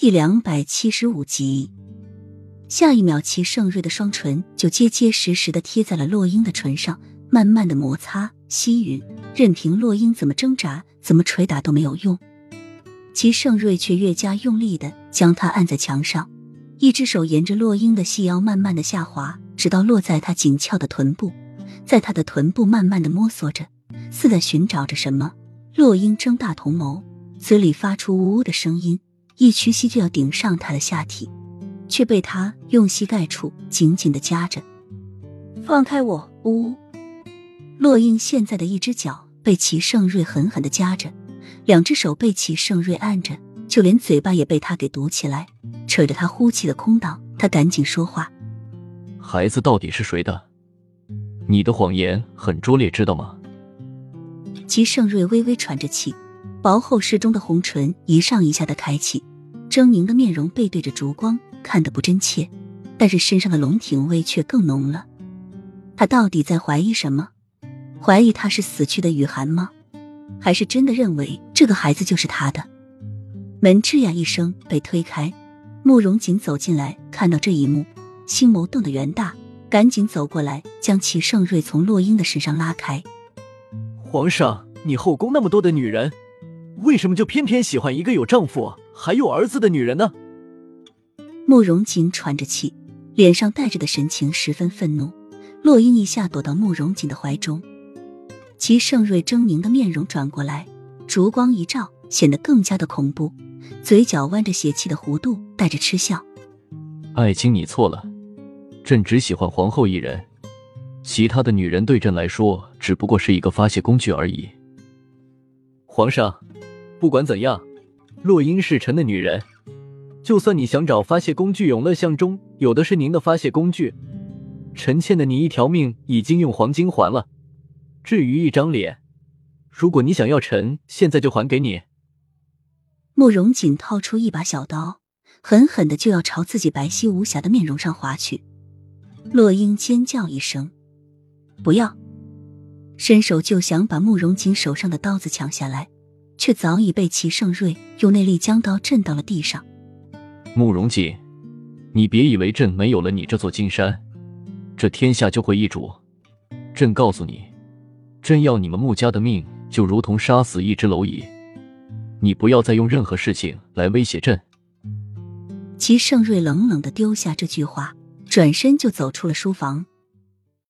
第两百七十五集，下一秒，齐盛瑞的双唇就结结实实的贴在了洛英的唇上，慢慢的摩擦、吸吮，任凭洛英怎么挣扎、怎么捶打都没有用。齐盛瑞却越加用力的将他按在墙上，一只手沿着洛英的细腰慢慢的下滑，直到落在他紧俏的臀部，在他的臀部慢慢的摸索着，似在寻找着什么。洛英睁大瞳眸，嘴里发出呜呜的声音。一屈膝就要顶上他的下体，却被他用膝盖处紧紧的夹着。放开我！呜！洛英现在的一只脚被齐盛瑞狠狠的夹着，两只手被齐盛瑞按着，就连嘴巴也被他给堵起来，扯着他呼气的空档。他赶紧说话：“孩子到底是谁的？你的谎言很拙劣，知道吗？”齐盛瑞微微喘着气，薄厚适中的红唇一上一下的开启。狰狞的面容背对着烛光，看得不真切，但是身上的龙庭味却更浓了。他到底在怀疑什么？怀疑他是死去的雨涵吗？还是真的认为这个孩子就是他的？门吱呀一声被推开，慕容锦走进来，看到这一幕，心眸瞪得圆大，赶紧走过来，将齐盛瑞从洛英的身上拉开。皇上，你后宫那么多的女人，为什么就偏偏喜欢一个有丈夫？还有儿子的女人呢？慕容锦喘着气，脸上带着的神情十分愤怒。洛英一下躲到慕容锦的怀中，齐盛瑞狰狞的面容转过来，烛光一照，显得更加的恐怖，嘴角弯着邪气的弧度，带着嗤笑。爱卿，你错了，朕只喜欢皇后一人，其他的女人对朕来说只不过是一个发泄工具而已。皇上，不管怎样。洛英是臣的女人，就算你想找发泄工具，永乐巷中有的是您的发泄工具。臣欠的你一条命，已经用黄金还了。至于一张脸，如果你想要，臣现在就还给你。慕容锦掏出一把小刀，狠狠的就要朝自己白皙无瑕的面容上划去。洛英尖叫一声：“不要！”伸手就想把慕容锦手上的刀子抢下来。却早已被齐盛瑞用内力将刀震到了地上。慕容锦，你别以为朕没有了你这座金山，这天下就会易主。朕告诉你，朕要你们穆家的命，就如同杀死一只蝼蚁。你不要再用任何事情来威胁朕。齐盛瑞冷冷的丢下这句话，转身就走出了书房。